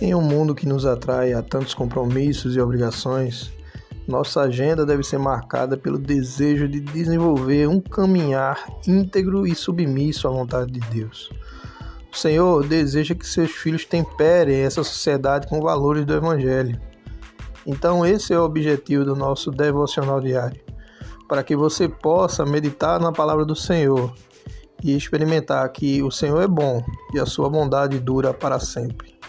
Em um mundo que nos atrai a tantos compromissos e obrigações, nossa agenda deve ser marcada pelo desejo de desenvolver um caminhar íntegro e submisso à vontade de Deus. O Senhor deseja que seus filhos temperem essa sociedade com valores do Evangelho. Então, esse é o objetivo do nosso devocional diário, para que você possa meditar na palavra do Senhor e experimentar que o Senhor é bom e a sua bondade dura para sempre.